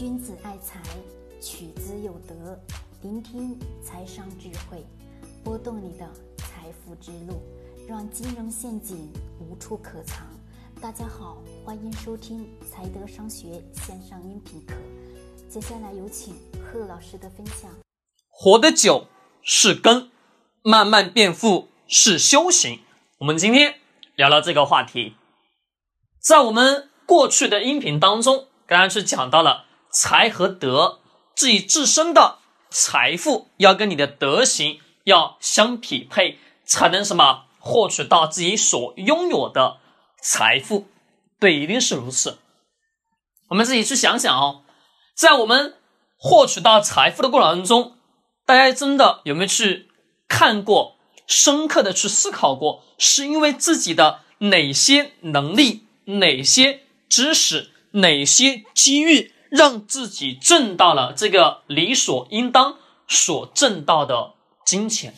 君子爱财，取之有德。聆听财商智慧，拨动你的财富之路，让金融陷阱无处可藏。大家好，欢迎收听财德商学线上音频课。接下来有请贺老师的分享。活得久是根，慢慢变富是修行。我们今天聊聊这个话题，在我们过去的音频当中，刚刚是讲到了财和德，自己自身的财富要跟你的德行要相匹配，才能什么获取到自己所拥有的财富。对，一定是如此。我们自己去想想哦，在我们获取到财富的过程当中，大家真的有没有去看过、深刻的去思考过，是因为自己的哪些能力、哪些知识、哪些机遇，让自己挣到了这个理所应当所挣到的金钱？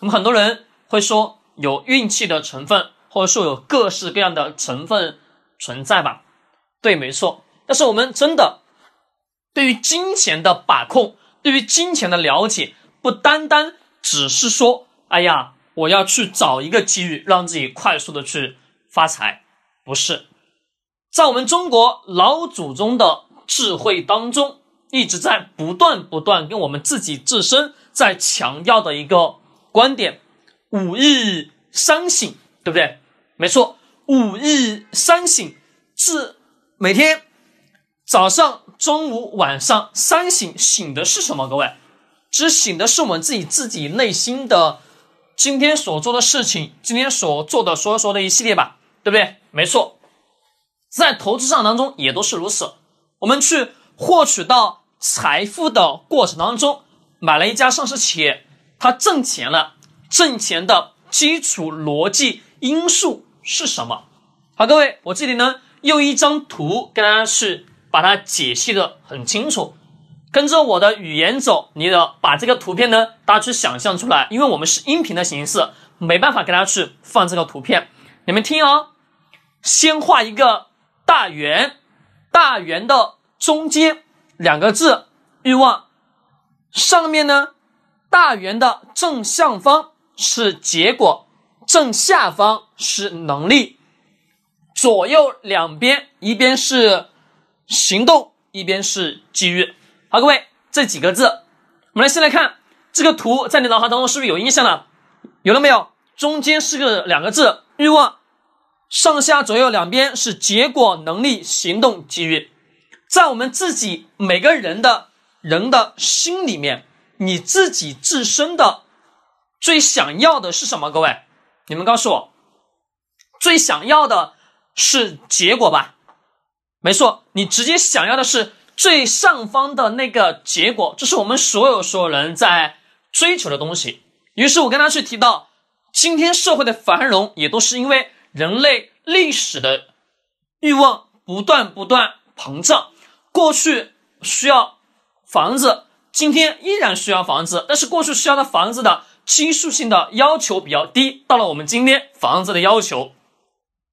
那么很多人会说有运气的成分，或者说有各式各样的成分存在吧？对，没错。但是我们真的对于金钱的把控。对于金钱的了解，不单单只是说，哎呀，我要去找一个机遇，让自己快速的去发财，不是。在我们中国老祖宗的智慧当中，一直在不断不断跟我们自己自身在强调的一个观点：五日三省，对不对？没错，五日三省，是每天早上。中午、晚上三省，醒的是什么？各位，只醒的是我们自己自己内心的今天所做的事情，今天所做的所有所有的一系列吧，对不对？没错，在投资上当中也都是如此。我们去获取到财富的过程当中，买了一家上市企业，它挣钱了，挣钱的基础逻辑因素是什么？好，各位，我这里呢用一张图跟大家去。把它解析的很清楚，跟着我的语言走，你的把这个图片呢，大家去想象出来，因为我们是音频的形式，没办法给大家去放这个图片。你们听哦，先画一个大圆，大圆的中间两个字欲望，上面呢，大圆的正上方是结果，正下方是能力，左右两边，一边是。行动一边是机遇，好，各位这几个字，我们来先来看这个图，在你脑海当中是不是有印象了？有了没有？中间是个两个字欲望，上下左右两边是结果、能力、行动、机遇。在我们自己每个人的人的心里面，你自己自身的最想要的是什么？各位，你们告诉我，最想要的是结果吧？没错，你直接想要的是最上方的那个结果，这是我们所有所有人在追求的东西。于是我跟他去提到，今天社会的繁荣也都是因为人类历史的欲望不断不断膨胀。过去需要房子，今天依然需要房子，但是过去需要的房子的基数性的要求比较低，到了我们今天，房子的要求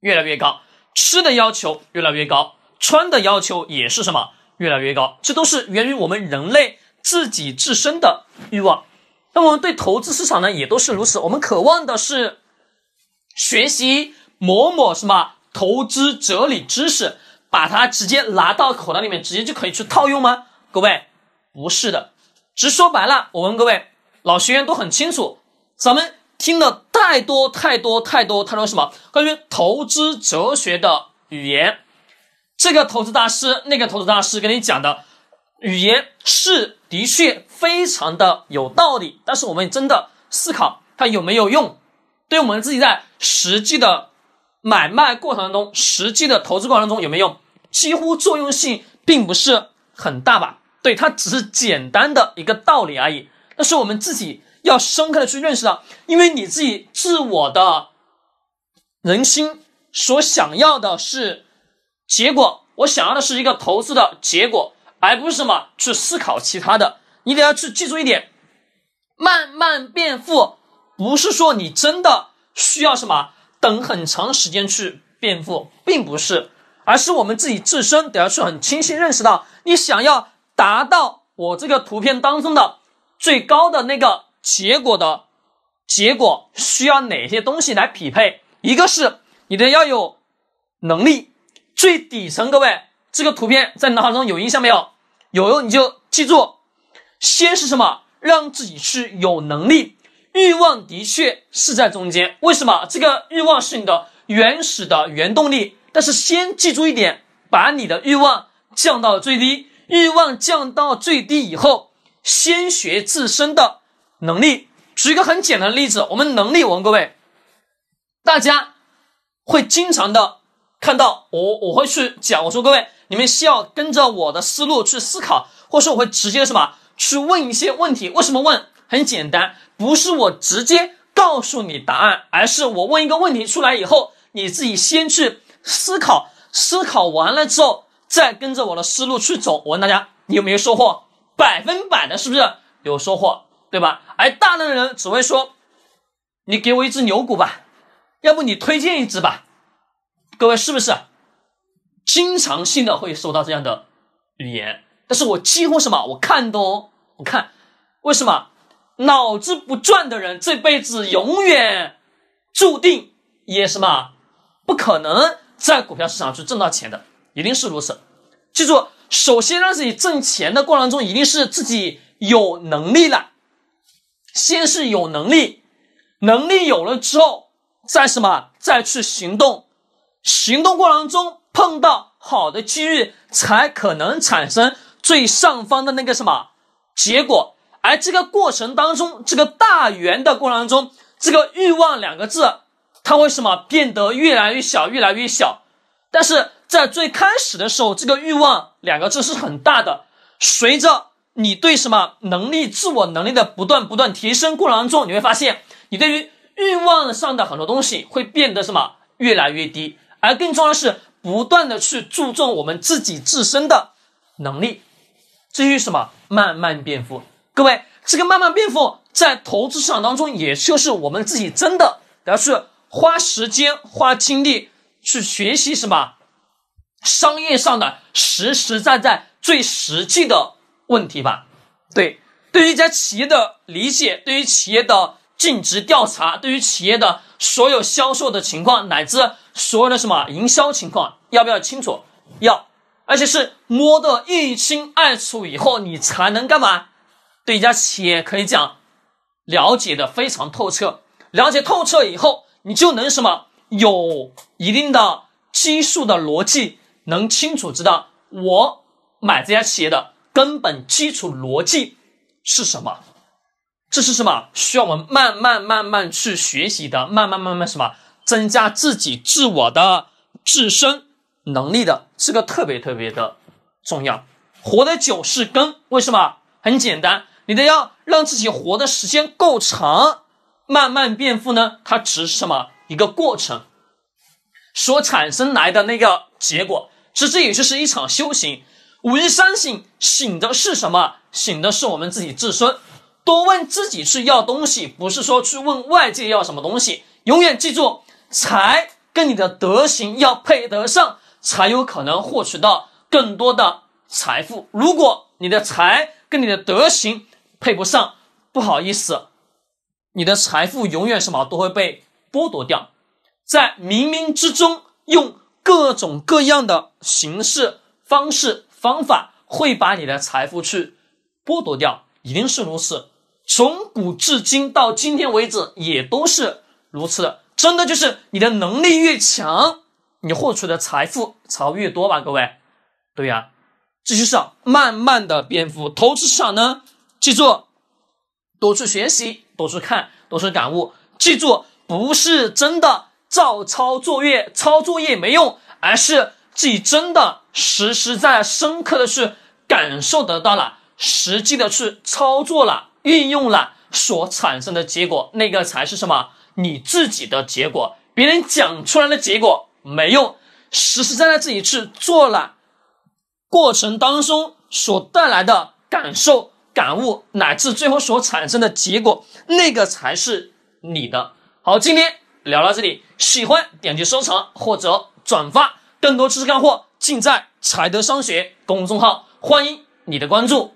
越来越高，吃的要求越来越高。穿的要求也是什么越来越高，这都是源于我们人类自己自身的欲望。那我们对投资市场呢，也都是如此。我们渴望的是学习某某什么投资哲理知识，把它直接拿到口袋里面，直接就可以去套用吗？各位，不是的。直说白了，我问各位老学员都很清楚，咱们听了太多太多太多太多什么关于投资哲学的语言。这个投资大师，那个投资大师跟你讲的语言是的确非常的有道理，但是我们真的思考它有没有用，对我们自己在实际的买卖过程当中、实际的投资过程中有没有用，几乎作用性并不是很大吧？对，它只是简单的一个道理而已。但是我们自己要深刻的去认识到，因为你自己自我的人心所想要的是。结果，我想要的是一个投资的结果，而不是什么去思考其他的。你得要去记住一点：慢慢变富，不是说你真的需要什么等很长时间去变富，并不是，而是我们自己自身得要去很清晰认识到，你想要达到我这个图片当中的最高的那个结果的结果，需要哪些东西来匹配？一个是你的要有能力，最底层，各位，这个图片在脑海中有印象没有？有，你就记住，先是什么？让自己是有能力，欲望的确是在中间。为什么？这个欲望是你的原始的原动力。但是先记住一点，把你的欲望降到最低。欲望降到最低以后，先学自身的能力。举一个很简单的例子，我们能力，我问各位，大家会经常的看到我，我会去讲，我说各位，你们需要跟着我的思路去思考，或者说我会直接什么去问一些问题。为什么问？很简单，不是我直接告诉你答案，而是我问一个问题出来以后，你自己先去。思考，思考完了之后，再跟着我的思路去走。我问大家，你有没有收获？百分百的，是不是有收获？对吧？而大量的人只会说：“你给我一只牛股吧，要不你推荐一只吧。”各位是不是经常性的会收到这样的语言？但是我几乎什么，我看都不看。为什么？脑子不转的人，这辈子永远注定也什么不可能。在股票市场去挣到钱的，一定是如此。记住，首先让自己挣钱的过程中，一定是自己有能力了。先是有能力，能力有了之后，再什么，再去行动。行动过程中碰到好的机遇，才可能产生最上方的那个什么结果。而这个过程当中，这个大圆的过程当中，这个欲望两个字。它为什么变得越来越小，越来越小？但是在最开始的时候，这个欲望两个字是很大的。随着你对什么能力、自我能力的不断不断提升过程当中，你会发现，你对于欲望上的很多东西会变得什么越来越低。而更重要的是，不断的去注重我们自己自身的能力。至于什么慢慢变富，各位，这个慢慢变富在投资市场当中，也就是我们自己真的要去。花时间、花精力去学习什么商业上的实实在在、最实际的问题吧。对，对于一家企业的理解，对于企业的尽职调查，对于企业的所有销售的情况，乃至所有的什么营销情况，要不要清楚？要，而且是摸得一清二楚以后，你才能干嘛？对一家企业可以讲了解的非常透彻，了解透彻以后。你就能什么有一定的基数的逻辑，能清楚知道我买这家企业的根本基础逻辑是什么？这是什么？需要我们慢慢慢慢去学习的，慢慢慢慢什么增加自己自我的自身能力的，这个特别特别的重要。活得久是根，为什么？很简单，你得要让自己活的时间够长。慢慢变富呢？它只是什么一个过程所产生来的那个结果，其实也就是一场修行。五日三省，醒的是什么？醒的是我们自己自身。多问自己去要东西，不是说去问外界要什么东西。永远记住，财跟你的德行要配得上，才有可能获取到更多的财富。如果你的财跟你的德行配不上，不好意思。你的财富永远什么都会被剥夺掉，在冥冥之中用各种各样的形式、方式、方法，会把你的财富去剥夺掉，一定是如此。从古至今到今天为止，也都是如此的。真的就是你的能力越强，你获取的财富才会越多吧？各位，对呀，这就是慢慢的变富。投资市场呢，记住，多去学习。多去看，多去感悟。记住，不是真的照抄作业，抄作业没用，而是自己真的实实在在、深刻的去感受得到了，实际的去操作了、运用了所产生的结果，那个才是什么？你自己的结果。别人讲出来的结果没用，实实在在自己去做了，过程当中所带来的感受。感悟乃至最后所产生的结果，那个才是你的。好，今天聊到这里，喜欢点击收藏或者转发，更多知识干货尽在财德商学公众号，欢迎你的关注。